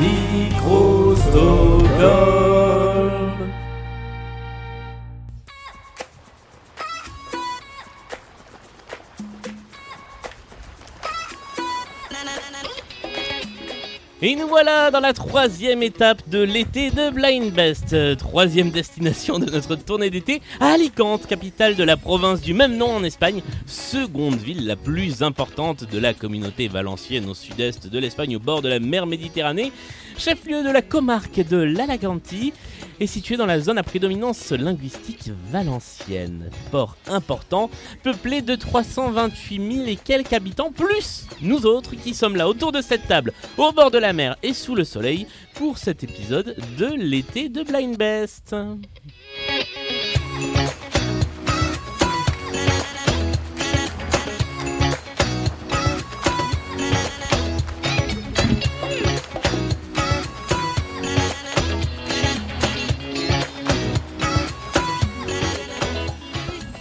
Micro Et nous voilà dans la troisième étape de l'été de Blind Best. Euh, Troisième destination de notre tournée d'été à Alicante, capitale de la province du même nom en Espagne, seconde ville la plus importante de la communauté valencienne au sud-est de l'Espagne au bord de la mer Méditerranée, chef-lieu de la comarque de l'Alaganti et situé dans la zone à prédominance linguistique valencienne. Port important, peuplé de 328 000 et quelques habitants, plus nous autres qui sommes là autour de cette table, au bord de la mer et sous le soleil, pour cet épisode de l'été de Blind Best.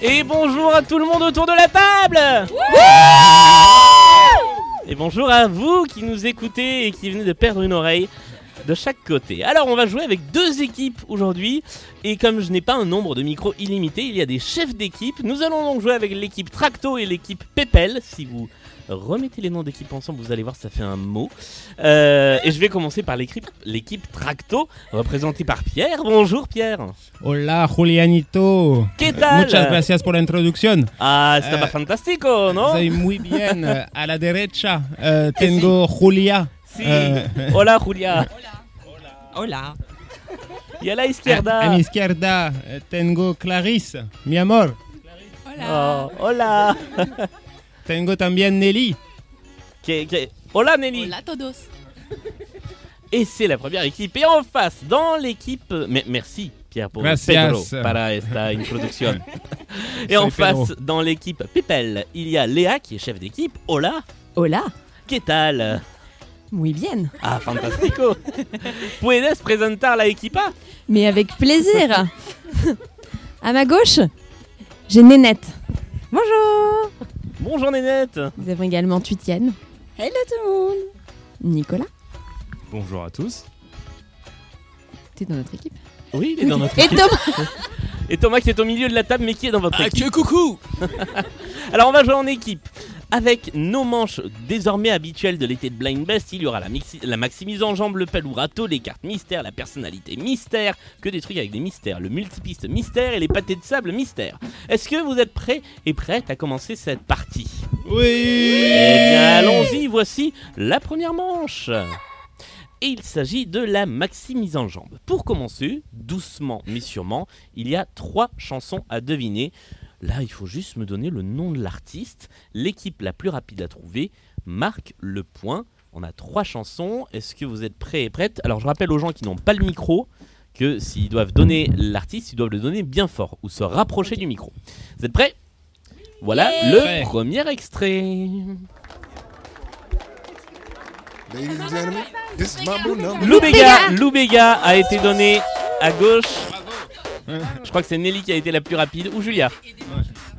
Et bonjour à tout le monde autour de la table Et bonjour à vous qui nous écoutez et qui venez de perdre une oreille de chaque côté. Alors on va jouer avec deux équipes aujourd'hui et comme je n'ai pas un nombre de micros illimité, il y a des chefs d'équipe. Nous allons donc jouer avec l'équipe Tracto et l'équipe Pepel. Si vous remettez les noms d'équipe ensemble, vous allez voir ça fait un mot. Euh, et je vais commencer par l'équipe l'équipe Tracto représentée par Pierre. Bonjour Pierre. Hola, Julianito. ¿Qué tal? Muchas gracias por la introducción. Ah, estaba Eh, fantástico, ¿no? Soy muy bien. A la derecha eh, tengo Julia. Sí. Eh, Hola Julia. Hola. Y a la a, izquierda. a mi izquierda eh, tengo Clarisse, mi amor. Oh, hola. Tengo también Nelly. Que- que- Hola Nelly. Hola todos. Et c'est la première équipe. Et en face, dans l'équipe. Mais merci Pierre pour. Pedro para esta introduction. Et en Pedro. face, dans l'équipe Pipel, il y a Léa qui est chef d'équipe. Hola. Hola, ¿Qué tal? muy bien. Ah, fantástico. ¿Puedes presentar la equipa? Mais avec plaisir. à ma gauche, j'ai Nénette. Bonjour. Bonjour Nénette. Nous avons également Tuitienne. Hello tout le monde. Nicolas, Bonjour à tous. t'es dans notre équipe. Oui, il est dans notre Et équipe. Thomas. Et Thomas qui est au milieu de la table, mais qui est dans votre équipe. coucou Alors on va jouer en équipe. Avec nos manches désormais habituelles de l'été de Blind Best, il y aura la, la maximise en jambe, le palourato, les cartes mystères, la personnalité mystère, que des trucs avec des mystères, le multipiste mystère et les pâtés de sable mystère. Est-ce que vous êtes prêts et prêtes à commencer cette partie? Oui Eh bien allons-y, voici la première manche. Et il s'agit de la maximise en jambe. Pour commencer, doucement mais sûrement, il y a trois chansons à deviner. Là, il faut juste me donner le nom de l'artiste. L'équipe la plus rapide à trouver marque le point. On a trois chansons. Est-ce que vous êtes prêts et prêtes? Alors, je rappelle aux gens qui n'ont pas le micro que s'ils doivent donner l'artiste, ils doivent le donner bien fort ou se rapprocher du micro. Vous êtes prêts? Voilà le Prêt. premier extrait. Ladies and gentlemen, this is Mambo number. Loubega, Loubega a été donné à gauche. Je crois que c'est Nelly qui a été la plus rapide ou Julia.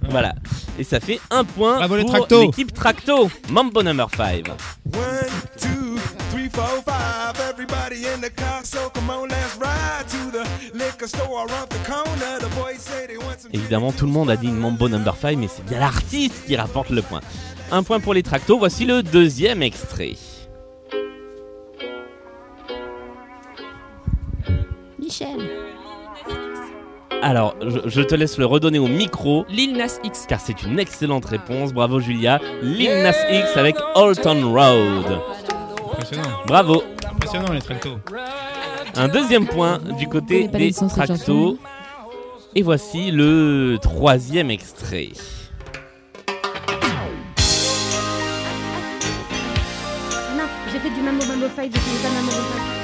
Voilà. Et ça fait un point Bravo les pour Tracto. l'équipe Tracto. Mambo number 5. One, two, three, four, five. Everybody in the car, so come on, let's ride to the liquor store around the corner. The boys say they want some. Évidemment, tout le monde a dit Mambo number 5, mais c'est bien l'artiste qui rapporte le point. Un point pour les Tracto. Voici le deuxième extrait. Michel. Alors, je, je te laisse le redonner au micro. Lil Nas X. Car c'est une excellente réponse, bravo Julia. Lil Nas X avec Alton Road. Impressionnant. Bravo. Impressionnant les tractos. Un deuxième point du côté des les sons de cette Tracto. Et voici le troisième extrait. Non, j'ai fait du Mambo Mambo 5, j'ai fait Mambo Mambo 5.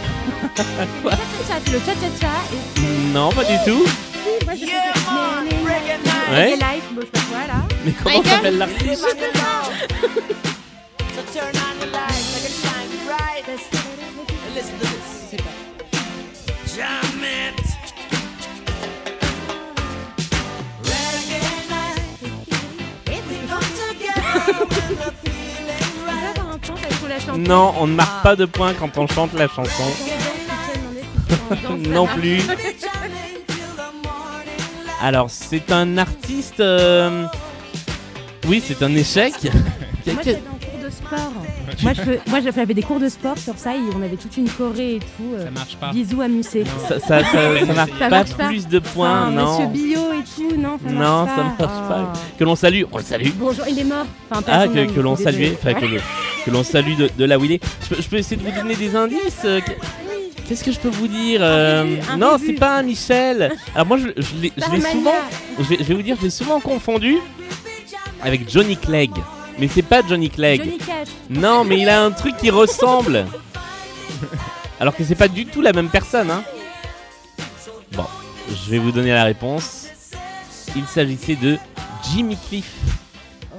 Cha-cha-cha, tu le cha-cha-cha et Non, pas du tout. Si, moi j'ai fait Ouais. Reggae Life, bon je sais pas quoi là. Mais comment s'appelle l'artiste. Non, on ne marque pas de points quand on chante la chanson. non plus. Alors, c'est un artiste. euh, Oui, c'est un échec. Moi, j'étais en cours de sport. Moi, je fais- moi, j'avais des cours de sport sur ça et on avait toute une choré et tout. euh, Ça marche pas. Bisous à Musset. Ça, ça, ça- ça marque Ça pas marche pas. plus de points, Ah, non. Monsieur Bio et tout, non, ça Non, marche ça pas. marche pas. Ah. Que l'on salue, on le salue. Bonjour, il est mort. Enfin, Ah, personne que, n'a que l'on salue, enfin, que, le- que l'on salue de, de là où il est. Je peux, je peux essayer de vous donner des indices euh, que- Qu'est-ce que je peux vous dire euh, un Non, c'est pas un Michel. Alors moi, je, je l'ai souvent, je vais, je vais vous dire, je l'ai souvent confondu avec Johnny Clegg. Mais c'est pas Johnny Clegg. Johnny Cash. Non, mais il a un truc qui ressemble. Alors que c'est pas du tout la même personne, hein. Bon, je vais vous donner la réponse. Il s'agissait de Jimmy Cliff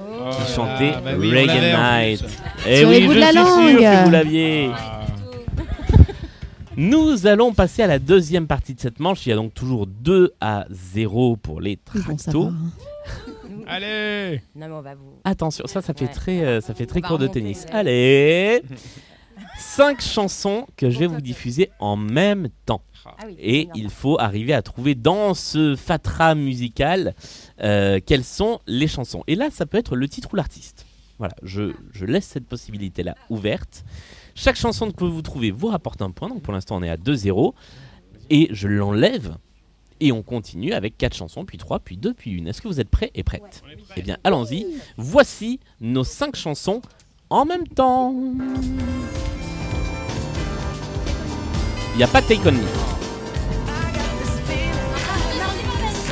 Oh qui chantait là, bah oui, l'avait en Night. Eh Sur oui, les bouts je de la suis sûr langue. que vous l'aviez. Ah. Nous allons passer à la deuxième partie de cette manche. Il y a donc toujours 2 à 0 pour les tractos. Allez Non, mais on va vous. Attention, ça, ça fait Ouais. très, euh, ça fait très de tennis. ouais. Allez 5 chansons que je vais vous diffuser en même temps. Ah oui. Et il faut arriver à trouver dans ce fatras musical euh, quelles sont les chansons. Et là, ça peut être le titre ou l'artiste. Voilà, je, je laisse cette possibilité-là ouverte. Chaque chanson que vous trouvez vous rapporte un point. Donc pour l'instant, on est à 2-0. Et je l'enlève. Et on continue avec 4 chansons, puis 3, puis 2, puis 1. Est-ce que vous êtes prêts et prêtes Eh bien, allons-y. Voici nos 5 chansons en même temps. Il n'y a pas Take On Me.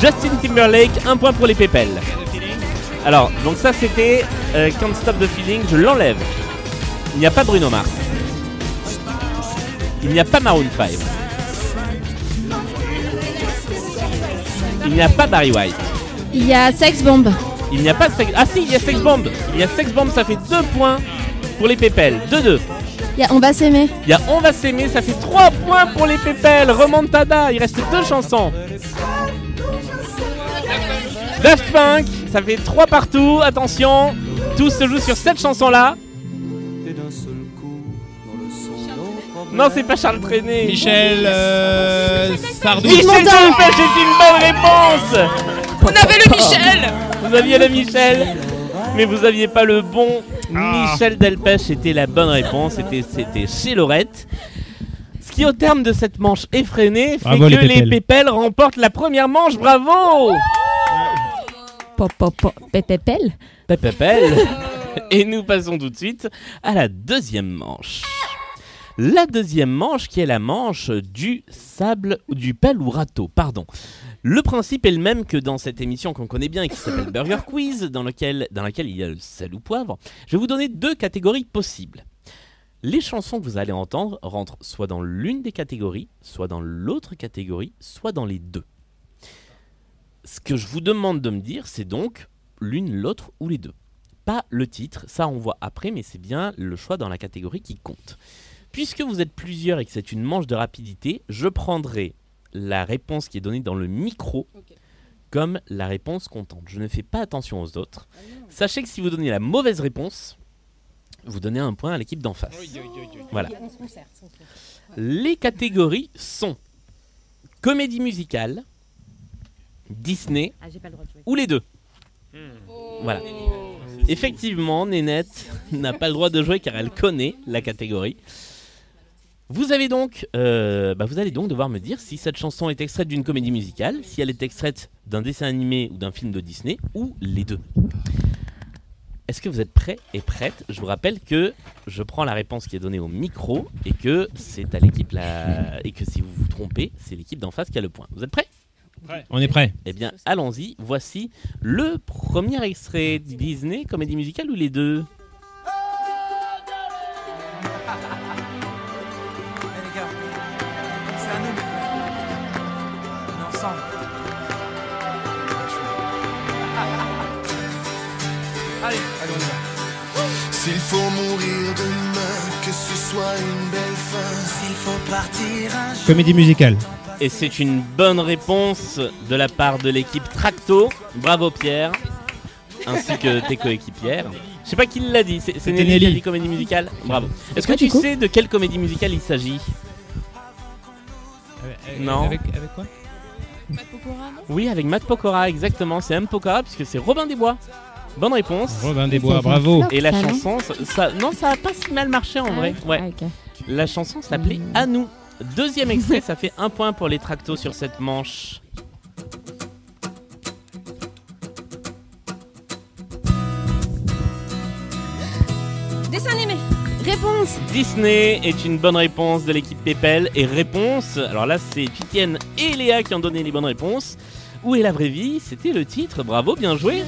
Justin Timberlake, un point pour les pépelles. Alors, donc ça c'était euh, Can't Stop the Feeling, je l'enlève. Il n'y a pas Bruno Mars. Il n'y a pas Maroon 5. Il n'y a pas Barry White. Il y a Sex Bomb. Il n'y a pas Sex... Ah si, il y a Sex Bomb. Il y a Sex Bomb, ça fait 2 points pour les pépelles. 2-2. Il y a On va s'aimer. Il y a On va s'aimer, ça fait 3 points pour les pépelles. Remontada, il reste deux chansons. Daft Punk, ça fait 3 partout. Attention, tout se joue sur cette chanson-là. Non, c'est pas Charles Trenet. Michel euh, Sardou. Michel. Delpech, c'est une bonne réponse. On avait le Michel Vous aviez le Michel, mais vous aviez pas le bon. Ah. Michel Delpech c'était la bonne réponse. C'était c'était chez Laurette. Ce qui, au terme de cette manche effrénée, fait Bravo, que les les pépelles. pépelles remportent la première manche. Bravo Pop, pop, pop. Pépépelle. Pépépelle. Et nous passons tout de suite à la deuxième manche. La deuxième manche qui est la manche du sable, du râteau, pardon. Le principe est le même que dans cette émission qu'on connaît bien et qui s'appelle Burger Quiz, dans, dans laquelle il y a le sel ou poivre. Je vais vous donner deux catégories possibles. Les chansons que vous allez entendre rentrent soit dans l'une des catégories, soit dans l'autre catégorie, soit dans les deux. Ce que je vous demande de me dire, c'est donc l'une, l'autre ou les deux. Pas le titre, ça on voit après, mais c'est bien le choix dans la catégorie qui compte. Puisque vous êtes plusieurs et que c'est une manche de rapidité, je prendrai la réponse qui est donnée dans le micro comme la réponse comptante. Je ne fais pas attention aux autres. Sachez que si vous donnez la mauvaise réponse, vous donnez un point à l'équipe d'en face. Voilà. Les catégories sont comédie musicale, Disney Ah, le droit de ou les deux. Voilà. Effectivement, Nénette n'a pas le droit de jouer car elle connaît la catégorie. Vous avez donc, euh, bah, vous allez donc devoir me dire si cette chanson est extraite d'une comédie musicale, si elle est extraite d'un dessin animé ou d'un film de Disney, ou les deux. Est-ce que vous êtes prêts et prêtes? Je vous rappelle que je prends la réponse qui est donnée au micro et que c'est à l'équipe là et que si vous vous trompez, c'est l'équipe d'en face qui a le point. Vous êtes prêts? On est prêt. eh bien, allons-y. Voici le premier extrait Disney, comédie musicale ou les deux? Allez, allez, on y va. S'il faut mourir demain, que ce soit une belle fin. S'il faut partir un jour. Comédie musicale. Et c'est une bonne réponse de la part de l'équipe Tracto. Bravo Pierre, ainsi que tes coéquipières. Je sais pas qui l'a dit, c'est Nelly qui a dit comédie musicale. Bravo. Est-ce que tu coup sais de quelle comédie musicale il s'agit? Avec- Non. Avec, avec quoi? Matt Pokora, non? Oui, avec Matt Pokora, exactement. C'est M. Pokora, puisque c'est Robin des Bois. Bonne réponse. Robin des Bois, bravo. Et la chanson, ça, non, ça a pas si mal marché en vrai. Ouais. Ah, ok. La chanson s'appelait Hmm. À nous. Deuxième extrait, ça fait un point pour les tractos sur cette manche. Dessin animé. Réponse. Disney est une bonne réponse de l'équipe Pépel. Et réponse, alors là c'est Titienne et Léa qui ont donné les bonnes réponses. Où est la vraie vie? C'était le titre, bravo, bien joué.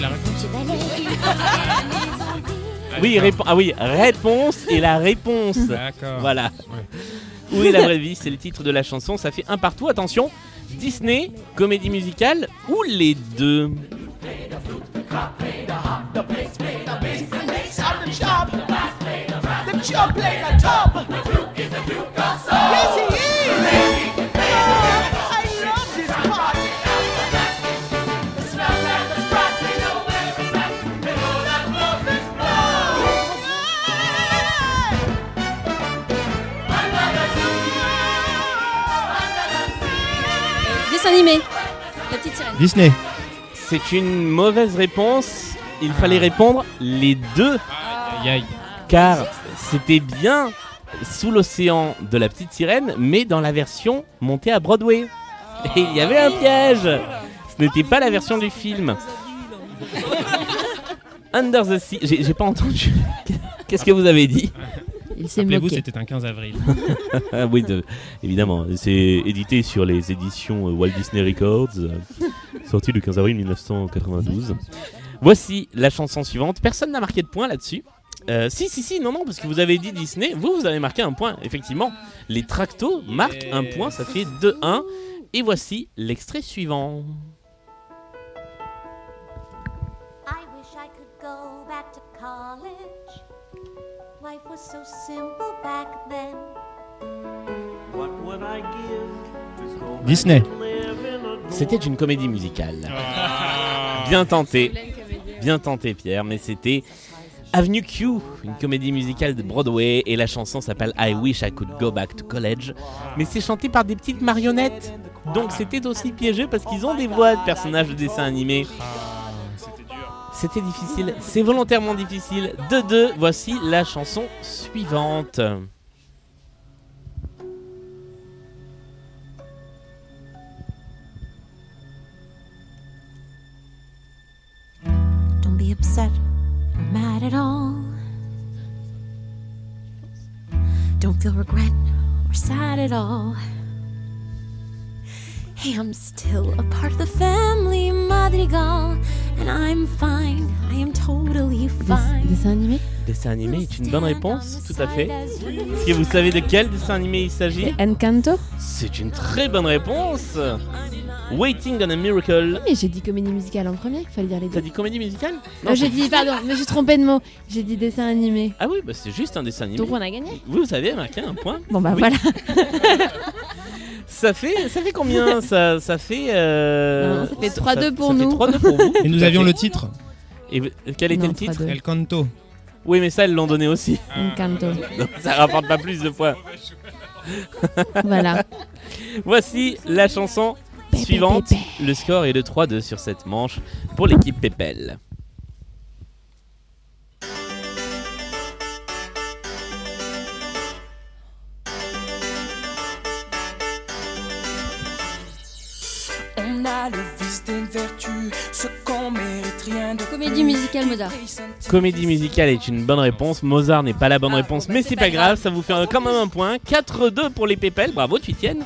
La réponse. Oui, répo- ah oui, réponse et la réponse. D'accord. Voilà. Où est la vraie vie? C'est le titre de la chanson. Ça fait un partout. Attention, Disney, comédie musicale ou les deux? Animé. La petite sirène. Disney. C'est une mauvaise réponse. Il fallait répondre les deux, Aïe, aïe. car c'était bien sous l'océan de la petite sirène, mais dans la version montée à Broadway. Et il y avait un piège. Ce n'était pas la version du film. Under the Sea. J'ai pas entendu. Qu'est-ce que vous avez dit? Il s'est moqué. c'était un 15 avril. Ah oui, de- évidemment. C'est édité sur les éditions Walt Disney Records, euh, sorti le 15 avril 1992. Voici la chanson suivante. Personne n'a marqué de point là-dessus. Euh, si, si, si, non, non, parce que vous avez dit Disney. Vous, vous avez marqué un point. Effectivement, les tractos marquent un point. Ça fait 2-1. Et voici l'extrait suivant. So simple back then. Disney. C'était une comédie musicale. Bien tenté. Bien tenté, Pierre, mais c'était Avenue Q, une comédie musicale de Broadway, et la chanson s'appelle I Wish I Could Go Back to College. Mais c'est chanté par des petites marionnettes, donc c'était aussi piégeux parce qu'ils ont des voix de personnages de dessins animés. C'était difficile, c'est volontairement difficile. De deux, voici la chanson suivante. Don't be upset or mad at all. Don't feel regret or sad at all. Hey, I'm still a part of the family Madrigal, and I'm fine. I am totally Des- fine. Dessin animé? Dessin animé est une bonne réponse, tout à fait. Est-ce que vous savez de quel dessin animé il s'agit C'est Encanto? C'est une très bonne réponse. Waiting on a Miracle. Mais j'ai dit comédie musicale en premier, il fallait dire les T'as deux. dit comédie musicale? Euh, j'ai dit, pardon, mais j'ai trompé de mot. J'ai dit dessin animé. Ah oui, bah c'est juste un dessin animé. Donc on a gagné. Vous, vous avez marqué un point. Bon bah Oui. voilà. Ça fait, ça fait combien ça, ça fait. euh, Non, ça fait ça- 3-2 pour ça fait nous. 3-2 pour vous. Et nous avions le titre. Et quel était Non, le titre 3-2. El Canto. Oui, mais ça, ils l'ont donné aussi. Encanto. Donc ça rapporte pas plus de points. Voilà. Voici la chanson suivante. Le score est de 3-2 sur cette manche pour l'équipe Pépel. Musicale Mozart. Comédie musicale est une bonne réponse. Mozart n'est pas la bonne Ah, réponse, bon, bah, mais c'est c'est pas pas grave, grave. ça vous fait quand même un point. 4-2 pour les Pépel. Bravo, tu tiennes.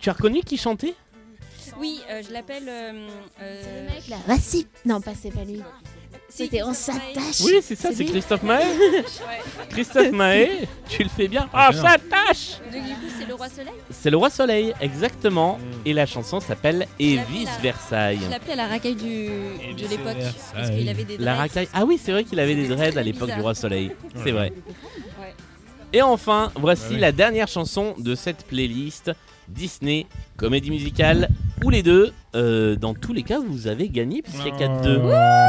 Tu as reconnu qui chantait? Oui, euh, je l'appelle. euh, euh, Là, voici. Non, pas c'est pas lui. C'était on s'attache. Oui, c'est ça, c'est Christophe Mahé. Christophe Mahé, tu le fais bien. Ah, tâche Du coup, c'est le roi soleil? C'est le roi soleil, exactement. Et la chanson s'appelle Et vice la- Versailles. Je l'appelais à la racaille du, de l'époque. Parce qu'il avait des La dreads. racaille. Ah oui, c'est vrai qu'il avait des dreads à l'époque du roi soleil. C'est vrai. Et enfin, voici la dernière chanson de cette playlist. Disney, comédie musicale ou les deux. Euh, dans tous les cas, vous avez gagné puisqu'il y a Oh. 4-2.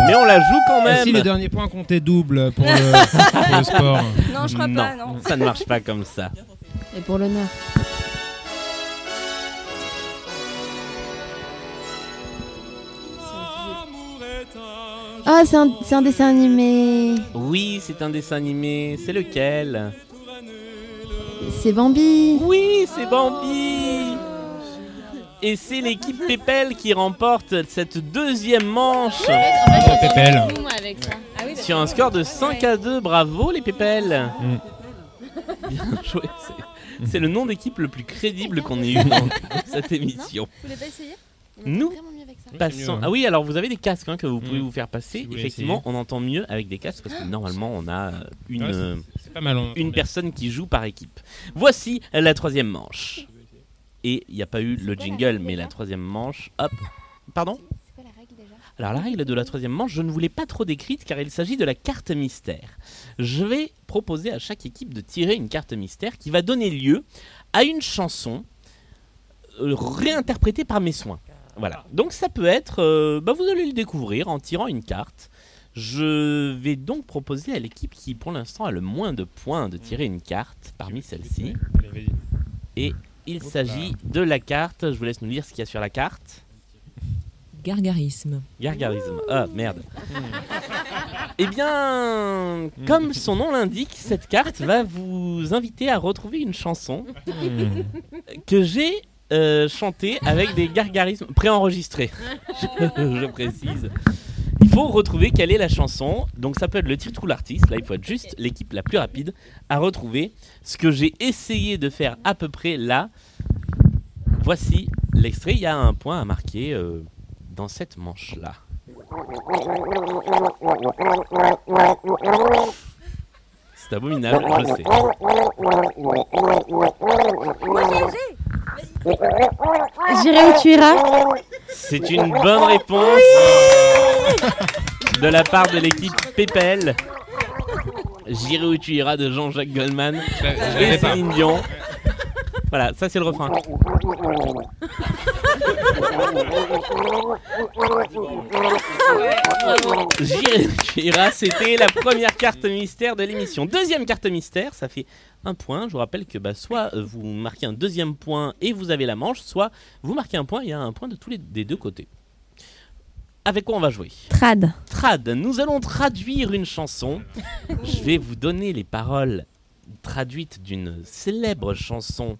Mais on la joue quand Et même. si le dernier point comptait double pour le, pour le sport Non, je crois pas, non. ça ne marche pas comme ça. Et pour l'honneur. Ah, c'est un, c'est un dessin animé. Oui, c'est un dessin animé. C'est lequel? C'est Bambi. Oui, c'est Bambi. Et c'est l'équipe Pépel qui remporte cette deuxième manche Pépel. avec ça. Ah oui, sur un score de 5 à 2. Bravo les Pépel. Mm. Bien joué. c'est- C'est le nom d'équipe le plus crédible qu'on ait eu dans cette émission. Vous voulez pas essayer? Nous passons. Ah oui, alors vous avez des casques hein, que vous pouvez Mm. vous faire passer. Si Effectivement, on entend mieux avec des casques parce que normalement on a une, Ouais, c'est- C'est pas mal. on une personne qui joue par équipe. Voici la troisième manche. Et il n'y a pas eu le la jingle, mais la troisième manche. Hop. Pardon C'est quoi la règle déjà Alors la règle de la troisième manche, je ne vous l'ai pas trop décrite car il s'agit de la carte mystère. Je vais proposer à chaque équipe de tirer une carte mystère qui va donner lieu à une chanson euh, réinterprétée par mes soins. Voilà. Donc ça peut être, euh, bah, vous allez le découvrir en tirant une carte. Je vais donc proposer à l'équipe qui pour l'instant a le moins de points de tirer une carte parmi celles-ci. Et il s'agit de la carte. Je vous laisse nous lire ce qu'il y a sur la carte. Gargarisme. Gargarisme. Ah merde. Eh bien, comme son nom l'indique, cette carte va vous inviter à retrouver une chanson Hmm. que j'ai euh, chantée avec des gargarismes préenregistrés. je, je précise. Retrouver quelle est la chanson. Donc ça peut être le titre ou l'artiste. Là, il faut être juste l'équipe la plus rapide à retrouver ce que j'ai essayé de faire à peu près là. Voici l'extrait. Il y a un point à marquer euh, dans cette manche-là. C'est abominable, je sais. J'irai où tu iras. C'est une bonne réponse de la part de l'équipe Pépel. J'irai où tu iras de Jean-Jacques Goldman Je la- je et. Céline Dion. Voilà, ça c'est le refrain. Iras, c'était la première carte mystère de l'émission. Deuxième carte mystère, ça fait un point. Je vous rappelle que bah, soit vous marquez un deuxième point et vous avez la manche, soit vous marquez un point et il y a un point de tous les des deux côtés. Avec quoi on va jouer? Trad. Trad, nous allons traduire une chanson. Je vais vous donner les paroles traduites d'une célèbre chanson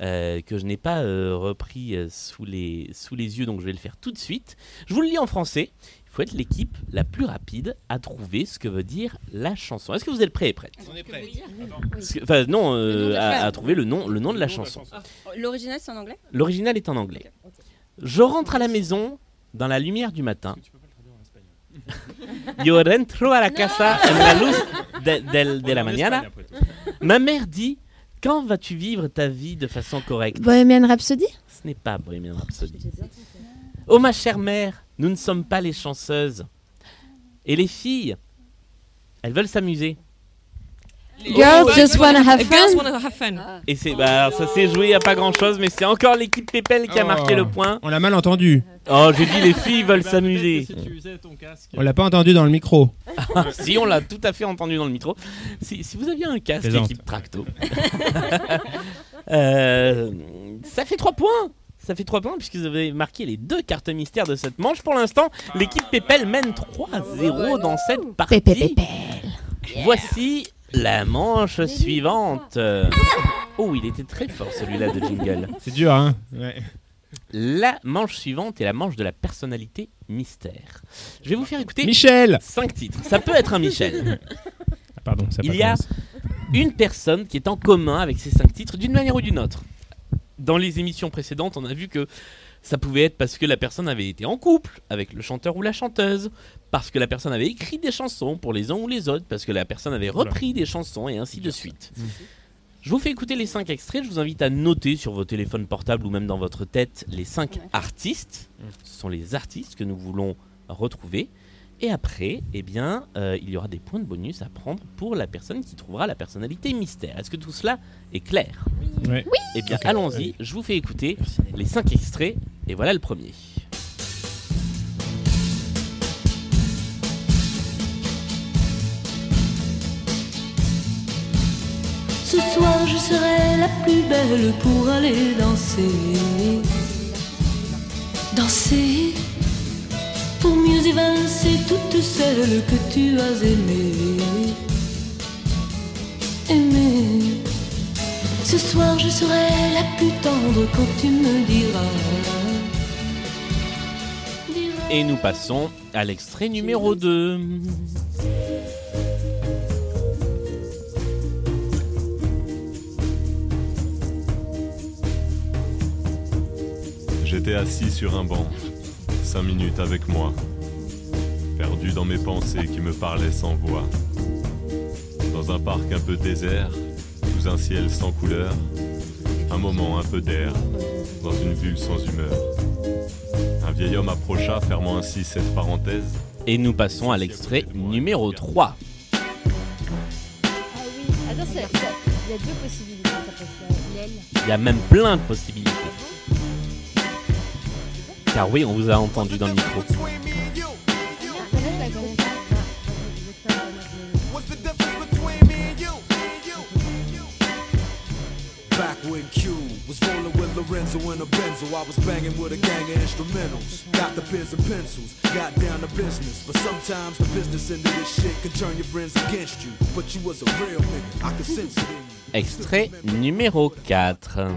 euh, que je n'ai pas euh, repris euh, sous, les, sous les yeux, donc je vais le faire tout de suite. Je vous le lis en français. Il faut être l'équipe la plus rapide à trouver ce que veut dire la chanson. Est-ce que vous êtes prêts et prêtes On est prêt. Parce que- Enfin, non, euh, à, trouver le nom, le nom de la chanson. L'original, c'est en anglais? L'original est en anglais. Je rentre à la maison dans la lumière du matin. Yo rentro a la casa en la luz de, de- de la mañana. Ma mère dit Quand vas-tu vivre ta vie de façon correcte? Bohemian Rhapsody? Ce n'est pas Bohemian Rhapsody. Oh ma chère mère, nous ne sommes pas les chanceuses. Et les filles, elles veulent s'amuser. Girls just wanna have Girls fun. wanna have fun. Et c'est bah ça s'est joué à pas grand chose, mais c'est encore l'équipe Pépel qui a marqué Oh. le point. On l'a mal entendu. Oh, j'ai dit les filles veulent s'amuser. On l'a pas entendu dans le micro. si on l'a tout à fait entendu dans le micro. Si, si vous aviez un casque Plaisante. équipe Tracto, Euh, ça fait 3 points. Ça fait 3 points puisque vous avez marqué les deux cartes mystères de cette manche. Pour l'instant, l'équipe Pépel mène 3-0 dans cette partie. Pépé pépé. Voici la manche suivante. Oh, il était très fort celui-là de jingle. C'est dur, hein Ouais. La manche suivante est la manche de la personnalité mystère. Je vais vous faire écouter Michel 5 titres. Ça peut être un Michel. Ah, Pardon, ça Il y a une personne qui est en commun avec ces cinq titres d'une manière ou d'une autre. Dans les émissions précédentes, on a vu que ça pouvait être parce que la personne avait été en couple avec le chanteur ou la chanteuse, parce que la personne avait écrit des chansons pour les uns ou les autres, parce que la personne avait repris des chansons et ainsi de suite. Je vous fais écouter les cinq extraits, je vous invite à noter sur vos téléphones portables ou même dans votre tête les cinq artistes. Ce sont les artistes que nous voulons retrouver. Et après, eh bien, euh, il y aura des points de bonus à prendre pour la personne qui trouvera la personnalité mystère. Est-ce que tout cela est clair? Ouais. Eh bien, allons-y. Je vous fais écouter les cinq extraits. Et voilà le premier. Ce soir je serai la plus belle pour aller danser. Danser pour mieux évincer toutes celles que tu as aimées. Aimées. Ce soir je serai la plus tendre quand tu me diras. Et nous passons à l'extrait numéro 2. J'étais assis sur un banc, cinq minutes avec moi, perdu dans mes pensées qui me parlaient sans voix. Dans un parc un peu désert, sous un ciel sans couleur, un moment un peu d'air, dans une bulle sans humeur. Un vieil homme approcha, fermant ainsi cette parenthèse. Et nous passons à l'extrait numéro 3. Ah oui. Attends, il y a deux possibilités. Ça peut être l'aile. Il y a même plein de possibilités. Car oui, on vous a entendu dans le micro. Back when Q was rolling with Lorenzo in a Benzo, I was banging with a gang of instrumentals. Got the pens and pencils, got down to business. But sometimes the business end of this shit can turn your friends against you. But you was a real nigga, I could sense it. Extrait numéro 4.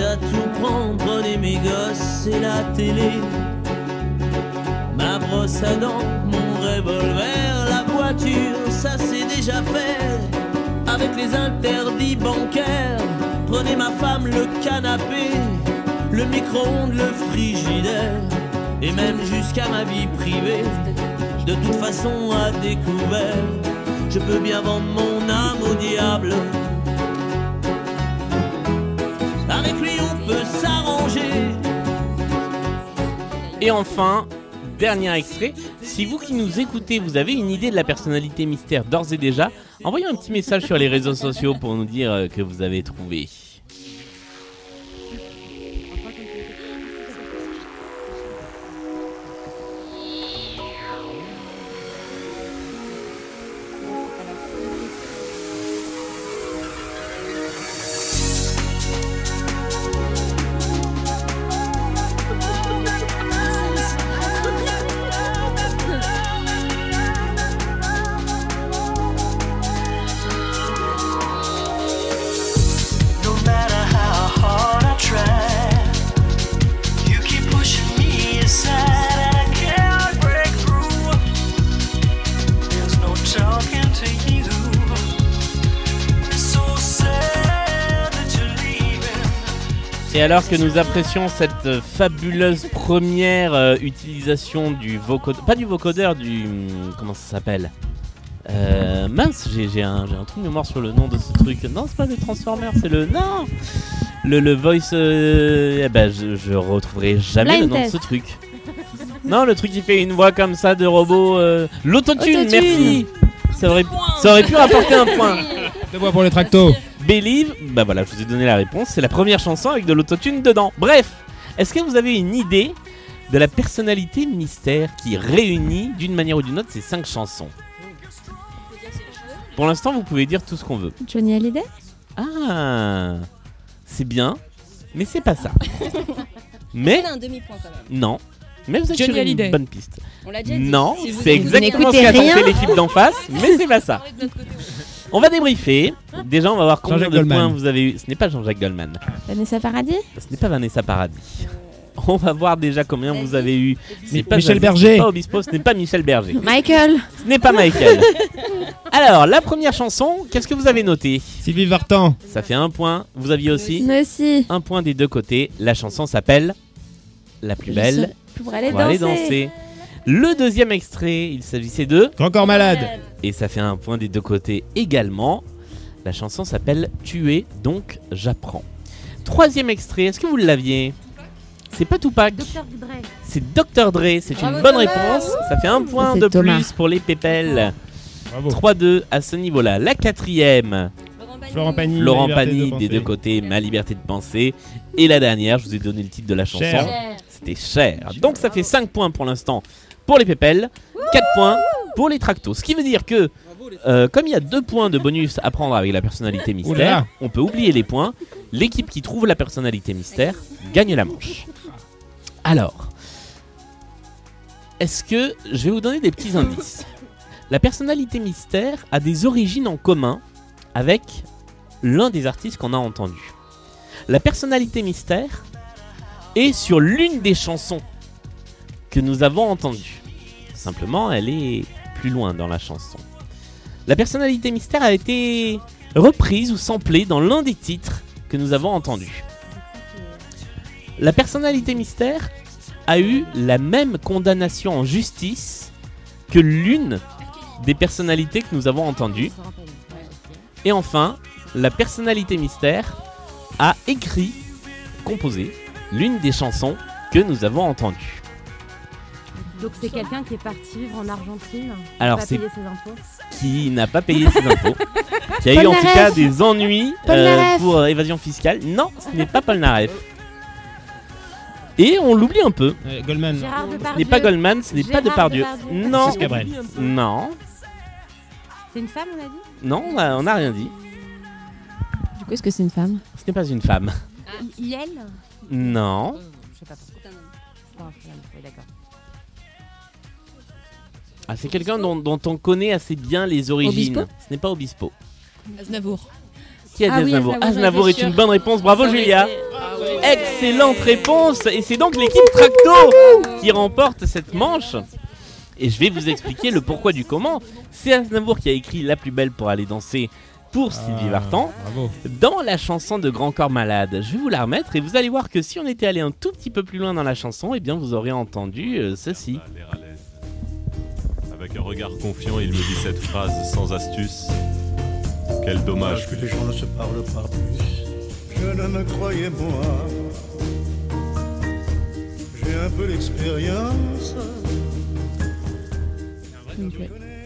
À tout prendre, prenez mes gosses et la télé. Ma brosse à dents, mon revolver, la voiture, ça c'est déjà fait. Avec les interdits bancaires, prenez ma femme, le canapé, le micro-ondes, le frigidaire, et même jusqu'à ma vie privée. De toute façon, à découvert, je peux bien vendre mon âme au diable. Et enfin, dernier extrait. Si vous qui nous écoutez, vous avez une idée de la personnalité mystère d'ores et déjà, envoyez un petit message sur les réseaux sociaux pour nous dire euh, que vous avez trouvé. Alors que nous apprécions cette euh, fabuleuse première euh, utilisation du vocodeur, pas du vocodeur, du hum, comment ça s'appelle? Euh, Mince, j'ai j'ai un, j'ai un trou de mémoire sur le nom de ce truc. Non, c'est pas des Transformers, c'est le non, le, le voice. euh, eh ben, je, je retrouverai jamais Blind le nom test. de ce truc. Non, le truc qui fait une voix comme ça de robot. euh, L'autotune, Autotune. merci. Ça aurait, ça aurait pu rapporter un point. Deux voix pour les tractos. Believe, bah voilà, je vous ai donné la réponse. C'est la première chanson avec de l'autotune dedans. Bref, est-ce que vous avez une idée de la personnalité mystère qui réunit d'une manière ou d'une autre ces cinq chansons? Pour l'instant, vous pouvez dire tout ce qu'on veut. Johnny Hallyday? Ah, c'est bien, mais c'est pas ça. Mais un demi-point quand même. non, mais vous êtes Johnny sur une Hallyday. bonne piste. On l'a déjà dit. Non, Si c'est exactement ce n'écoutez qu'a tenté rien. l'équipe d'en face, mais c'est pas ça. On va débriefer. Déjà, on va voir combien de Goldman. points vous avez eu. Ce n'est pas Jean-Jacques Goldman. Vanessa Paradis Ce n'est pas Vanessa Paradis. On va voir déjà combien vous avez eu. Ce n'est Mi- pas Michel Berger. Ce n'est pas Obispo, ce n'est pas Michel Berger. Michael Ce n'est pas Michael. Alors, la première chanson, qu'est-ce que vous avez noté Sylvie Vartan. Ça fait un point. Vous aviez aussi Nous aussi. un point des deux côtés. La chanson s'appelle La plus belle Pour aller pour aller danser. Le deuxième extrait, il s'agissait de. Corps malade. Et ça fait un point des deux côtés également. La chanson s'appelle Tuer, donc j'apprends. Troisième extrait, est-ce que vous l'aviez? C'est pas Tupac, c'est Dr. Dre, c'est une bonne Thomas. réponse. Ça fait un point de Thomas. plus pour les pépelles. Bravo. 3-2 à ce niveau-là. La quatrième, Florent Pagny. Florent Ma liberté de des deux côtés, Ma liberté de penser. Et la dernière, je vous ai donné le titre de la chanson. Cher. C'était cher. Donc ça fait 5 points pour l'instant pour les pépelles. 4 points pour les tractos. Ce qui veut dire que, euh, comme il y a 2 points de bonus à prendre avec la personnalité mystère, Oula. on peut oublier les points. L'équipe qui trouve la personnalité mystère gagne la manche. Alors, est-ce que je vais vous donner des petits indices? La personnalité mystère a des origines en commun avec l'un des artistes qu'on a entendu. La personnalité mystère est sur l'une des chansons nous avons entendues. Simplement, elle est plus loin dans la chanson. La personnalité mystère a été reprise ou samplée dans l'un des titres que nous avons entendus. La personnalité mystère a eu la même condamnation en justice que l'une des personnalités que nous avons entendues. Et enfin, la personnalité mystère a écrit, composé l'une des chansons que nous avons entendues. Donc c'est quelqu'un qui est parti vivre en Argentine. Alors, qui a c'est- payé ses impôts. Qui n'a pas payé ses impôts, qui a Paul eu en tout cas des ennuis euh, pour euh, évasion fiscale. Non, ce n'est pas Paul Naref. Et on l'oublie un peu. Euh, Goldman. Gérard Ce Depardieu. n'est pas Goldman, ce n'est pas Gérard Depardieu. Depardieu. Non. Francis Cabrel. Non. C'est une femme, on a dit? Non, on a- on n'a rien dit. Du coup, est-ce que c'est une femme? Ce n'est pas une femme. Yel Non. Je sais pas. C'est d'accord. Ah, c'est quelqu'un dont, dont on connaît assez bien les origines. Obispo Ce n'est pas Obispo. Aznavour. Qui a dit Ah oui, Aznavour Aznavour, est une bonne réponse. Bravo Ça Julia. été- Ah ouais. Excellente réponse. Et c'est donc l'équipe Tracto qui remporte cette manche. Et je vais vous expliquer le pourquoi du comment. C'est Aznavour qui a écrit La plus belle pour aller danser pour Sylvie Ah, Vartan. Bravo. Dans la chanson de Grand Corps Malade, je vais vous la remettre et vous allez voir que si on était allé un tout petit peu plus loin dans la chanson, eh bien vous aurez entendu euh, ceci. Avec un regard confiant, il me dit cette phrase sans astuce. Quel dommage que les gens ne se parlent pas plus. Je ne me croyais moi. J'ai un peu d'expérience.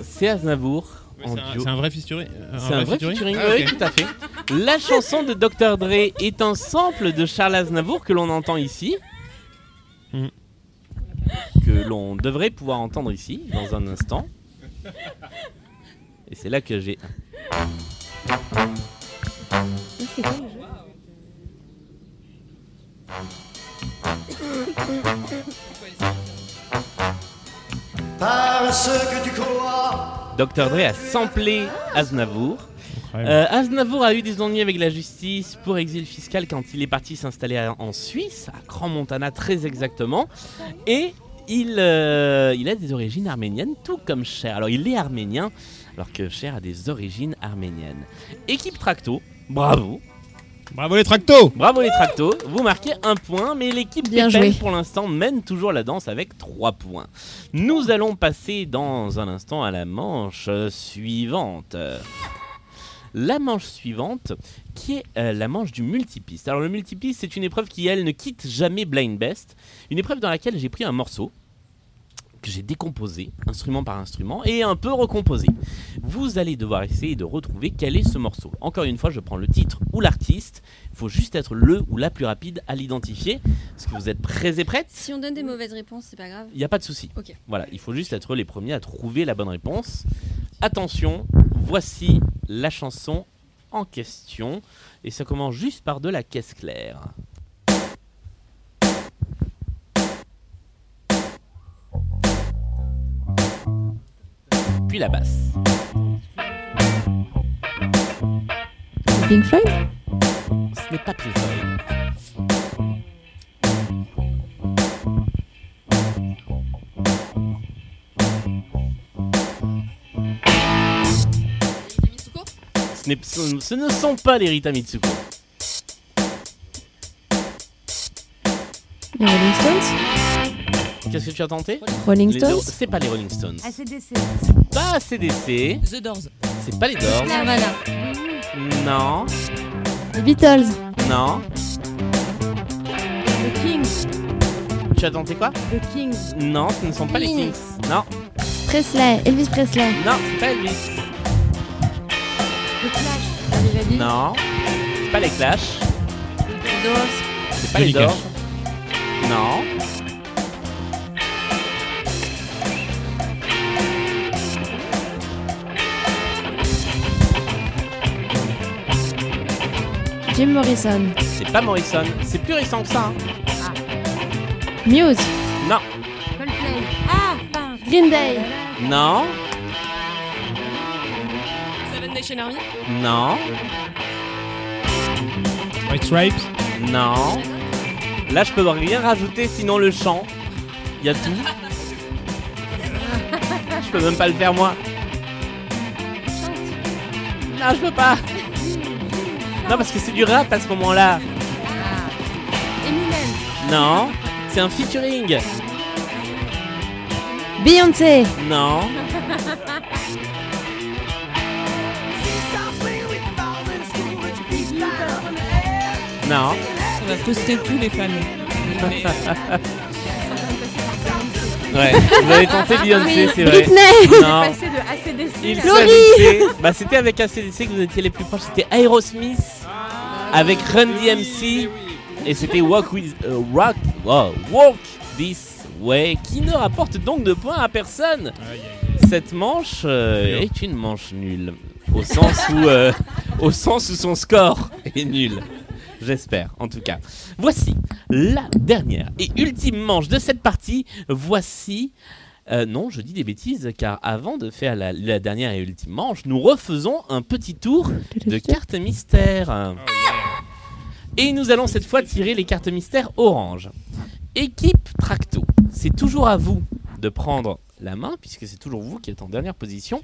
C'est Aznavour c'est un- duo. c'est un vrai featuring euh, C'est un vrai featuring, Ah, oui, ok. tout à fait. La chanson de Dr. Dre est un sample de Charles Aznavour que l'on entend ici. Hmm. Que l'on devrait pouvoir entendre ici dans un instant. Et c'est là que j'ai. Jeu Parce que tu crois. Dr. Dre a samplé Aznavour. Euh, Aznavour a eu des ennuis avec la justice pour exil fiscal quand il est parti s'installer en Suisse, à Grand Montana très exactement. Et il, euh, il a des origines arméniennes, tout comme Cher. Alors il est arménien, alors que Cher a des origines arméniennes. Équipe Tracto, bravo. Bravo les tractos Bravo les Tractos, vous marquez un point, mais l'équipe Bien Pépin, pour l'instant mène toujours la danse avec 3 points. Nous allons passer dans un instant à la manche suivante. La manche suivante, qui est euh, la manche du multipiste. Alors le multipiste, c'est une épreuve qui, elle, ne quitte jamais Blind Best. Une épreuve dans laquelle j'ai pris un morceau que j'ai décomposé, instrument par instrument, et un peu recomposé. Vous allez devoir essayer de retrouver quel est ce morceau. Encore une fois, je prends le titre ou l'artiste. Il faut juste être le ou la plus rapide à l'identifier. Est-ce que vous êtes prêts et prêtes? Si on donne des mauvaises réponses, c'est pas grave. Il n'y a pas de souci. Voilà, il faut juste être les premiers à trouver la bonne réponse. Attention, voici la chanson en question. Et ça commence juste par de la caisse claire. Puis la basse. Pink Floyd? Ce n'est pas Pink Floyd. Ce, ce ne sont pas les Rita Mitsuko. Les Rolling Stones? Qu'est-ce que tu as tenté Rolling Stones Do- C'est pas les Rolling Stones. ACDC. Pas ACDC. The Doors. C'est pas les Doors. Nirvana. Non. Les Beatles Non. The Kings. Tu as tenté quoi The Kings. Non, ce ne sont pas les. Kings. Non. Presley, Elvis Presley. Non, c'est pas Elvis. The Clash. Déjà dit. Non. C'est pas les Clash. The Doors. C'est pas les Doors. Cash. Non. Jim Morrison. C'est pas Morrison, c'est plus récent que ça. hein. Muse. Non, Coldplay. Ah ben. Green Day. non, Seven Nation Army non, White Stripes non. Là, je peux rien rajouter sinon le chant. Il y a tout. Je peux même pas le faire moi. Non, je peux pas. Non, parce que c'est du rap à ce moment-là. Eminem. Non, c'est un featuring. Beyoncé. Non, non. Ça va frustrer tous les fans. Ouais, vous avez tenté Beyoncé, Oui. c'est vrai. Britney. Non. Passé de ACDC Bah, c'était avec ACDC que vous étiez les plus proches. C'était Aerosmith avec Run DMC et c'était Walk with euh, Rock, oh, Walk This Way qui ne rapporte donc de points à personne. Cette manche euh, est une manche nulle au sens où euh, au sens où son score est nul. J'espère, en tout cas. Voici la dernière et ultime manche de cette partie. Voici. Euh, non, je dis des bêtises, car avant de faire la, la dernière et ultime manche, nous refaisons un petit tour de cartes mystères. Et nous allons cette fois tirer les cartes mystères orange. Équipe Tracto, c'est toujours à vous de prendre la main, puisque c'est toujours vous qui êtes en dernière position.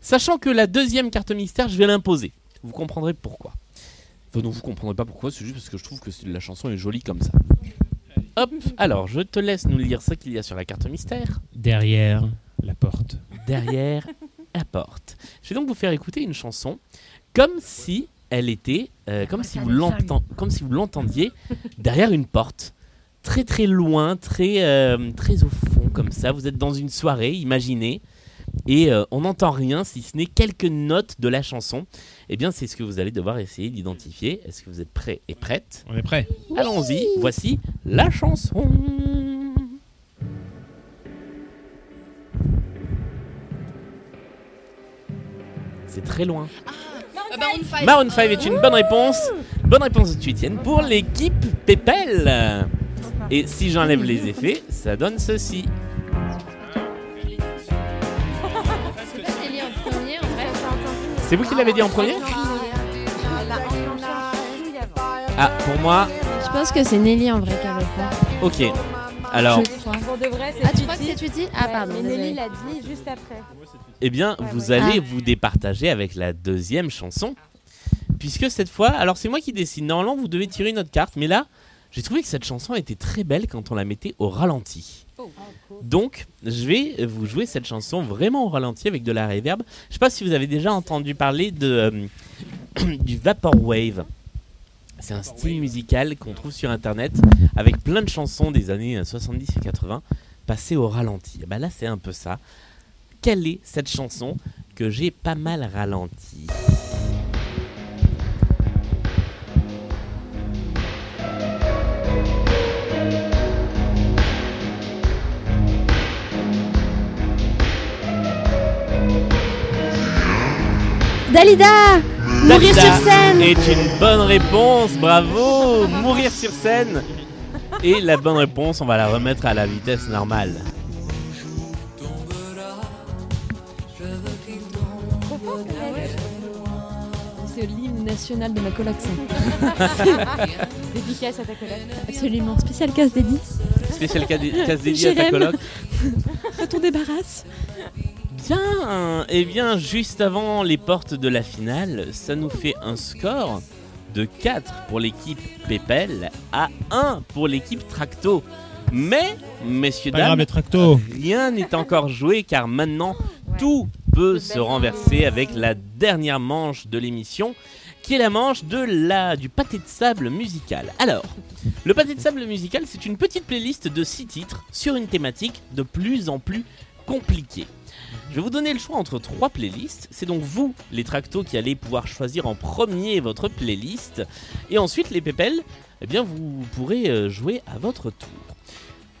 Sachant que la deuxième carte mystère, je vais l'imposer. Vous comprendrez pourquoi. Enfin, non, vous comprendrez pas pourquoi, c'est juste parce que je trouve que la chanson est jolie comme ça. Hop, alors je te laisse nous lire ce qu'il y a sur la carte mystère. Derrière la porte. Derrière la porte. Je vais donc vous faire écouter une chanson comme si elle était, euh, comme, si vous l'enten- comme si vous l'entendiez derrière une porte. Très très loin, très, euh, très au fond comme ça. Vous êtes dans une soirée, imaginez. Et euh, on n'entend rien si ce n'est quelques notes de la chanson. Eh bien, c'est ce que vous allez devoir essayer d'identifier. Est-ce que vous êtes prêts et prêtes? On est prêt. Allons-y, voici la chanson. C'est très loin. Ah, Maroon 5. Maroon 5 est une bonne réponse. Bonne réponse de Tuitienne pour l'équipe Pépel. Et si j'enlève les effets, ça donne ceci. C'est vous qui l'avez dit en premier Ah, pour moi, Je pense que c'est Nelly en vrai qui avait fait. ok. Alors, Je crois. Pour de vrai, c'est Ah, tu crois que c'est Tutti Ah, pardon, Mais. Nelly l'a dit juste après. eh bien, Ouais, vous ouais. allez Ah. vous départager avec la deuxième chanson. Puisque cette fois, alors c'est moi qui décide. Normalement, vous devez tirer une autre carte. Mais là, j'ai trouvé que cette chanson était très belle quand on la mettait au ralenti. Donc, je vais vous jouer cette chanson vraiment au ralenti avec de la reverb. Je sais pas si vous avez déjà entendu parler de, euh, du Vaporwave. C'est un style musical qu'on trouve sur internet avec plein de chansons des années euh, 70 et 80 passées au ralenti. Et bah là, c'est un peu ça. Quelle est cette chanson que j'ai pas mal ralenti Dalida Mourir sur scène est une bonne réponse, bravo Mourir sur scène Et la bonne réponse, on va la remettre à la vitesse normale. C'est l'hymne national de ma coloc, ça. Dédicace à ta collègue. Absolument. Spécial casse dédié. Spécial ca- casse dédié à ta coloc. À ton débarrasse. Bien, et bien juste avant les portes de la finale, ça nous fait un score de 4 pour l'équipe Pépel à 1 pour l'équipe Tracto. Mais, messieurs, Pas dames, rien n'est encore joué car maintenant tout peut se renverser avec la dernière manche de l'émission qui est la manche de la, du pâté de sable musical. Alors, le pâté de sable musical, c'est une petite playlist de 6 titres sur une thématique de plus en plus compliquée. Je vais vous donner le choix entre trois playlists. C'est donc vous, les tractos, qui allez pouvoir choisir en premier votre playlist. Et ensuite, les pépelles, eh bien, vous pourrez euh, jouer à votre tour.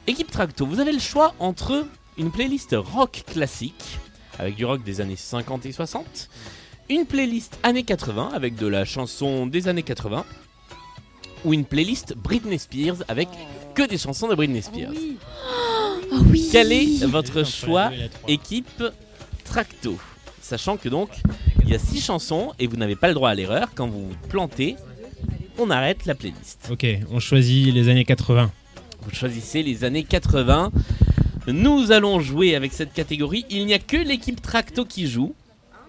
Équipe Tracto, vous avez le choix entre une playlist rock classique, avec du rock des années 50 et 60, Une playlist années 80 avec de la chanson des années 80 ou une playlist Britney Spears avec que des chansons de Britney Spears. Oh oui. Quel est votre choix équipe Tracto? Sachant que donc il y a six chansons et vous n'avez pas le droit à l'erreur. Quand vous vous plantez, on arrête la playlist. Ok, on choisit les années 80. Vous choisissez les années 80. Nous allons jouer avec cette catégorie. Il n'y a que l'équipe Tracto qui joue.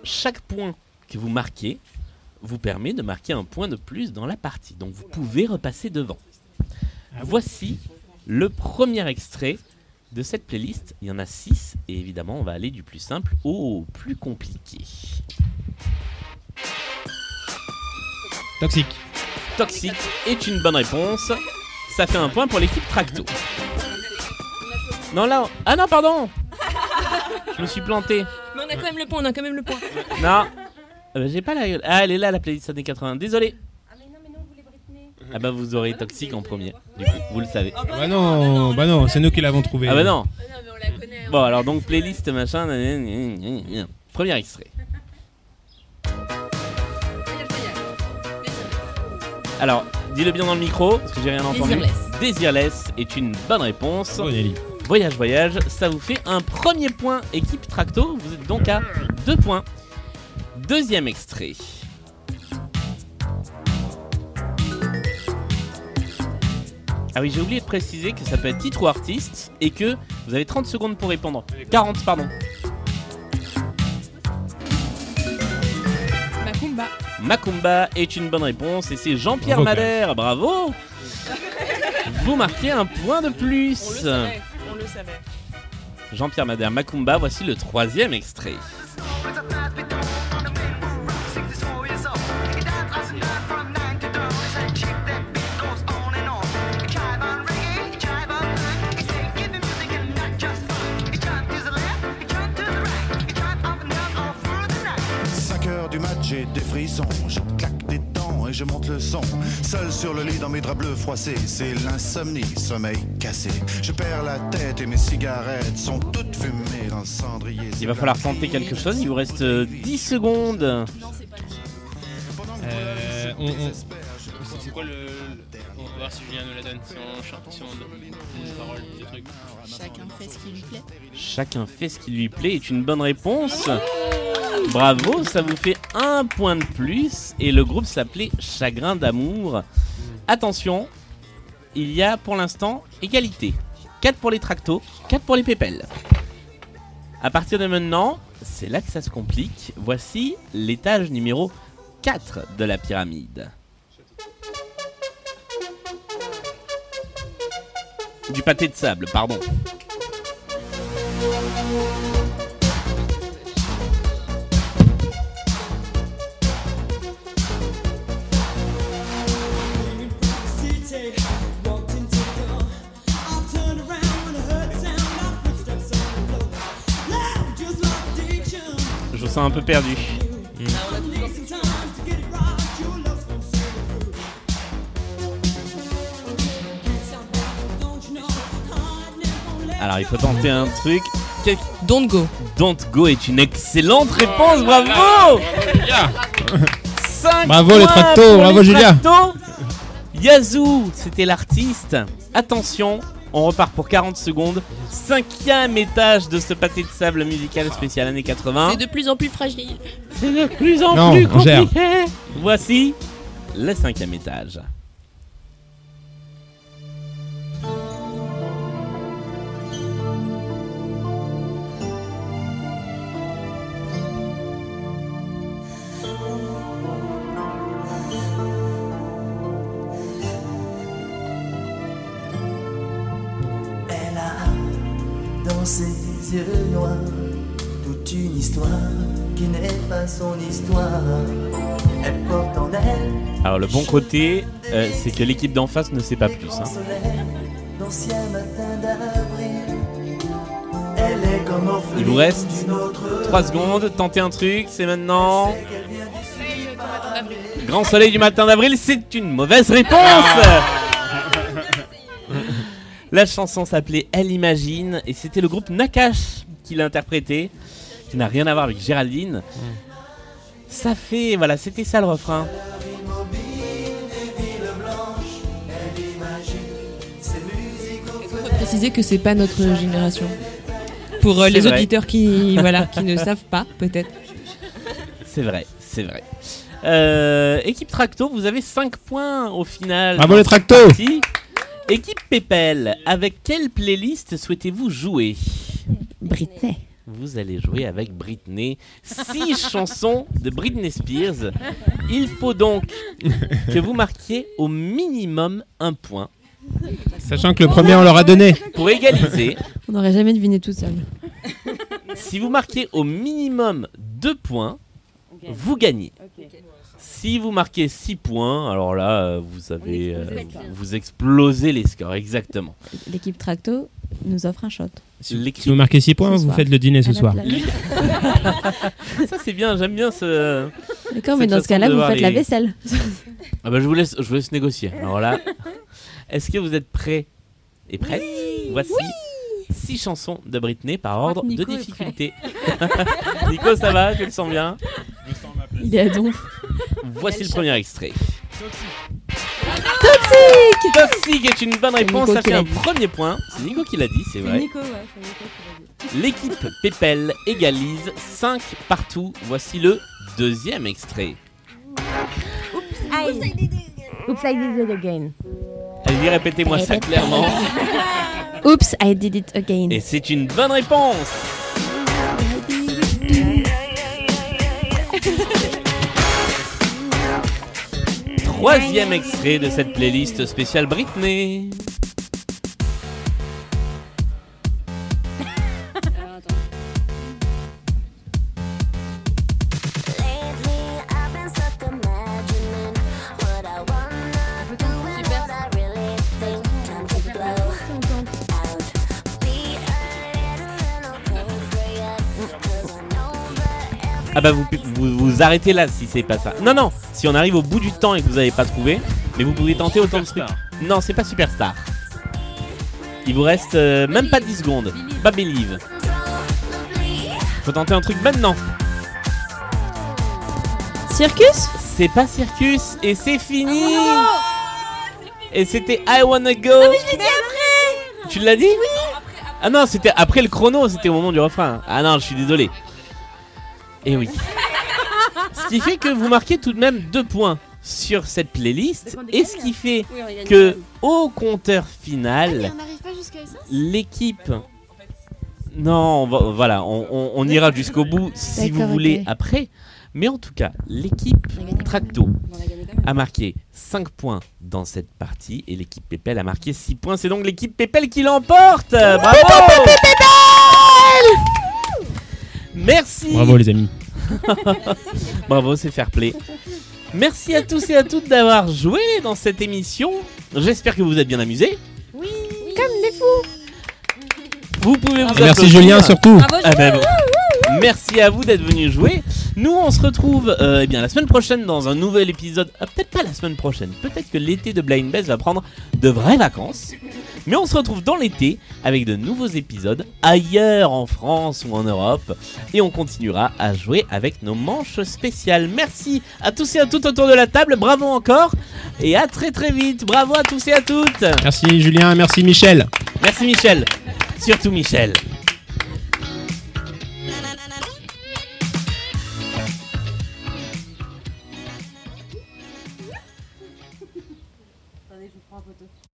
Chaque point que vous marquez vous permet de marquer un point de plus dans la partie. Donc vous pouvez repasser devant. Voici le premier extrait de cette playlist. Il y en a 6 et évidemment on va aller du plus simple au plus compliqué. Toxique. Toxique est une bonne réponse. Ça fait un point pour l'équipe Tracto. Non là, on- ah non pardon. Je me suis planté. Mais on a quand même le point, on a quand même le point. Non. Ah bah, j'ai pas la Ah elle est là la playlist années 80. Désolé. Ah bah vous aurez Toxique en premier. Du coup, vous le savez. Bah non, bah non, c'est nous qui l'avons trouvé. Ah bah non. Bon alors donc playlist machin. gna, gna, gna, gna. Premier extrait. Alors, dis-le bien dans le micro, parce que j'ai rien entendu. Desireless. Desireless est une bonne réponse. Nelly. Voyage, voyage, ça vous fait un premier point équipe Tracto. Vous êtes donc à deux points. Deuxième extrait. Ah oui, j'ai oublié de préciser que ça peut être titre ou artiste et que vous avez 30 secondes pour répondre. 40, pardon. Macumba. Macumba est une bonne réponse et c'est Jean-Pierre Madère. Bravo Vous marquez un point de plus. On le savait, on le savait. Jean-Pierre Madère, Macumba, voici le troisième extrait. J'ai des frissons. Je claque des dents et je monte le son. Seul sur le lit dans mes draps bleus froissés, c'est l'insomnie, sommeil cassé. Je perds la tête et mes cigarettes sont toutes fumées dans le cendrier. Il va falloir tenter quelque chose, il vous reste euh, 10 secondes. Euh, on, on- C'est quoi le. On va voir si Julien nous la donne. Si on chante, si on donne des paroles, des trucs. Chacun fait ce qui lui plaît. Chacun fait ce qui lui plaît est une bonne réponse. Bravo, ça vous fait un point de plus. Et le groupe s'appelait Chagrin d'amour. Attention, il y a pour l'instant égalité. 4 pour les tractos, 4 pour les pépelles. À partir de maintenant, c'est là que ça se complique. Voici l'étage numéro 4 de la pyramide. Du pâté de sable, pardon. Un peu perdu. Alors il faut tenter un truc. Don't go. Don't go est une excellente réponse, bravo Cinq Bravo, les tractos, bravo, les Julia. tractos. Yazoo, c'était l'artiste. Attention, on repart pour 40 secondes. Cinquième étage de ce pâté de sable musical spécial années 80. C'est de plus en plus fragile. C'est de plus en Non, plus compliqué. Voici le cinquième étage. Ses yeux noirs toute une histoire qui n'est pas son histoire. Elle porte en elle Alors le bon côté, euh, c'est que l'équipe d'en face ne sait pas plus. hein. solaire d'anciens matins d'avril. Elle est comme Il vous reste 3 secondes, tentez un truc, c'est maintenant. Grand soleil du matin d'avril, c'est une mauvaise réponse La chanson s'appelait Elle imagine et c'était le groupe Nakash qui l'a interprété, qui n'a rien à voir avec Géraldine. Ça fait, voilà, c'était ça le refrain. Il faut préciser que c'est pas notre génération. Pour euh, les vrai. auditeurs qui, voilà, qui ne savent pas, peut-être. C'est vrai, c'est vrai. Euh, équipe Tracto, vous avez 5 points au final. Bravo les Tracto partie. Équipe Pépel, avec quelle playlist souhaitez-vous jouer? Britney. Vous allez jouer avec Britney. 6 chansons de Britney Spears. Il faut donc que vous marquiez au minimum un point. Sachant que le premier, on leur a donné. Pour égaliser, On n'aurait jamais deviné tout seul. si vous marquez au minimum 2 points, vous gagnez. Si vous marquez 6 points, alors là, euh, vous avez, euh, vous explosez les scores, exactement. L'équipe Tracto nous offre un shot. Si vous marquez 6 points, Ce vous soir. faites le dîner ce soir. Ça c'est bien, j'aime bien ce. D'accord, mais dans ce cas-là, vous faites la vaisselle. Ah bah je vous laisse, je vous laisse négocier. Alors là, est-ce que vous êtes prêts et prêtes Voici six chansons de Britney par ordre de difficulté. Nico, ça va? Tu le sens bien? Il est à donf. Voici le premier extrait. Toxique Toxique est une bonne réponse, ça fait un premier point. C'est Nico qui l'a dit, c'est vrai. Nico, ouais, c'est Nico qui l'a dit. L'équipe Pépel égalise 5 partout. Voici le deuxième extrait. I... Oops, I did it again. Allez, répétez-moi ça clairement. Oops, I did it again. Et c'est une bonne réponse. Troisième extrait de cette playlist spéciale Britney. Ah bah vous, vous, vous arrêtez là si c'est pas ça. Non non, si on arrive au bout du temps et que vous n'avez pas trouvé, mais vous pouvez tenter autant de trucs. Non, c'est pas Superstar. Il vous reste euh, même pas 10 secondes. Pas Believe. Faut tenter un truc maintenant. Circus? C'est pas Circus et c'est fini. et c'était I Wanna Go. Tu l'as dit? Oui. Ah non, c'était après le chrono, c'était au moment du refrain. Ah non, je suis désolé. Et oui. Ce qui fait que vous marquez tout de même deux points sur cette playlist. Et ce qui fait Oui, que au compteur final, ça l'équipe. Non, on va- voilà, on, on- on ira jusqu'au bout si vous voulez après. Mais en tout cas, l'équipe Tracto a marqué 5 points dans cette partie et l'équipe Pépel a marqué 6 points. C'est donc l'équipe Pépel qui l'emporte. Bravo Merci Bravo les amis. Bravo, c'est fair play. Merci à tous et à toutes d'avoir joué dans cette émission. J'espère que vous vous êtes bien amusés. Oui, comme des fous. Vous pouvez vous Merci applaudir. Julien, surtout. Bravo, Ah ben Julien. bon. Merci à vous d'être venus jouer. Nous, on se retrouve euh, eh bien la semaine prochaine dans un nouvel épisode. Ah, peut-être pas la semaine prochaine. Peut-être que l'été de Blind Best va prendre de vraies vacances. Mais on se retrouve dans l'été avec de nouveaux épisodes ailleurs en France ou en Europe. Et on continuera à jouer avec nos manches spéciales. Merci à tous et à toutes autour de la table. Bravo encore. Et à très très vite. Bravo à tous et à toutes. Merci Julien, merci Michel. Merci Michel. Surtout Michel.